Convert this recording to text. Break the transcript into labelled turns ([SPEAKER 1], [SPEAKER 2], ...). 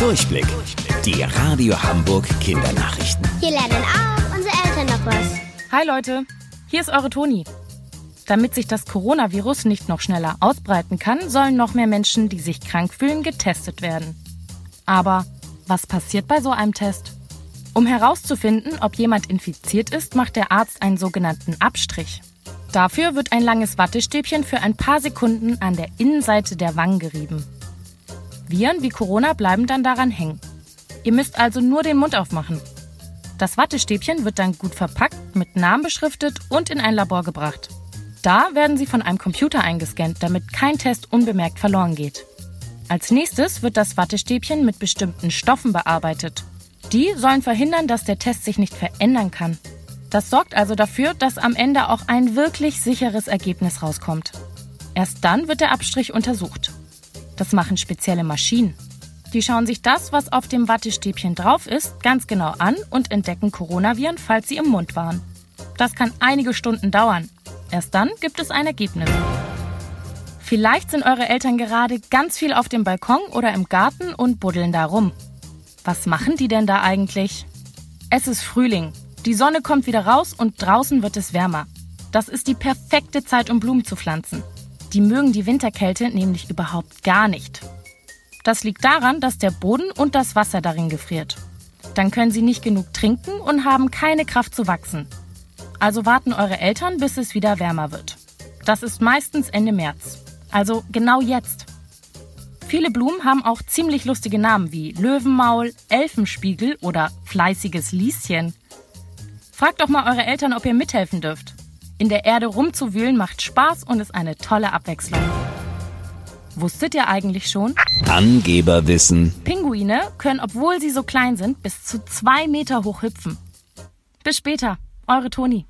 [SPEAKER 1] Durchblick. Die Radio Hamburg Kindernachrichten.
[SPEAKER 2] Hier lernen auch unsere Eltern noch was.
[SPEAKER 3] Hi Leute, hier ist eure Toni. Damit sich das Coronavirus nicht noch schneller ausbreiten kann, sollen noch mehr Menschen, die sich krank fühlen, getestet werden. Aber was passiert bei so einem Test? Um herauszufinden, ob jemand infiziert ist, macht der Arzt einen sogenannten Abstrich. Dafür wird ein langes Wattestäbchen für ein paar Sekunden an der Innenseite der Wangen gerieben. Viren wie Corona bleiben dann daran hängen. Ihr müsst also nur den Mund aufmachen. Das Wattestäbchen wird dann gut verpackt, mit Namen beschriftet und in ein Labor gebracht. Da werden sie von einem Computer eingescannt, damit kein Test unbemerkt verloren geht. Als nächstes wird das Wattestäbchen mit bestimmten Stoffen bearbeitet. Die sollen verhindern, dass der Test sich nicht verändern kann. Das sorgt also dafür, dass am Ende auch ein wirklich sicheres Ergebnis rauskommt. Erst dann wird der Abstrich untersucht. Das machen spezielle Maschinen. Die schauen sich das, was auf dem Wattestäbchen drauf ist, ganz genau an und entdecken Coronaviren, falls sie im Mund waren. Das kann einige Stunden dauern. Erst dann gibt es ein Ergebnis. Vielleicht sind eure Eltern gerade ganz viel auf dem Balkon oder im Garten und buddeln da rum. Was machen die denn da eigentlich? Es ist Frühling. Die Sonne kommt wieder raus und draußen wird es wärmer. Das ist die perfekte Zeit, um Blumen zu pflanzen. Die mögen die Winterkälte nämlich überhaupt gar nicht. Das liegt daran, dass der Boden und das Wasser darin gefriert. Dann können sie nicht genug trinken und haben keine Kraft zu wachsen. Also warten eure Eltern, bis es wieder wärmer wird. Das ist meistens Ende März. Also genau jetzt. Viele Blumen haben auch ziemlich lustige Namen wie Löwenmaul, Elfenspiegel oder fleißiges Lieschen. Fragt doch mal eure Eltern, ob ihr mithelfen dürft. In der Erde rumzuwühlen macht Spaß und ist eine tolle Abwechslung. Wusstet ihr eigentlich schon?
[SPEAKER 1] Angeberwissen.
[SPEAKER 3] Pinguine können, obwohl sie so klein sind, bis zu zwei Meter hoch hüpfen. Bis später, eure Toni.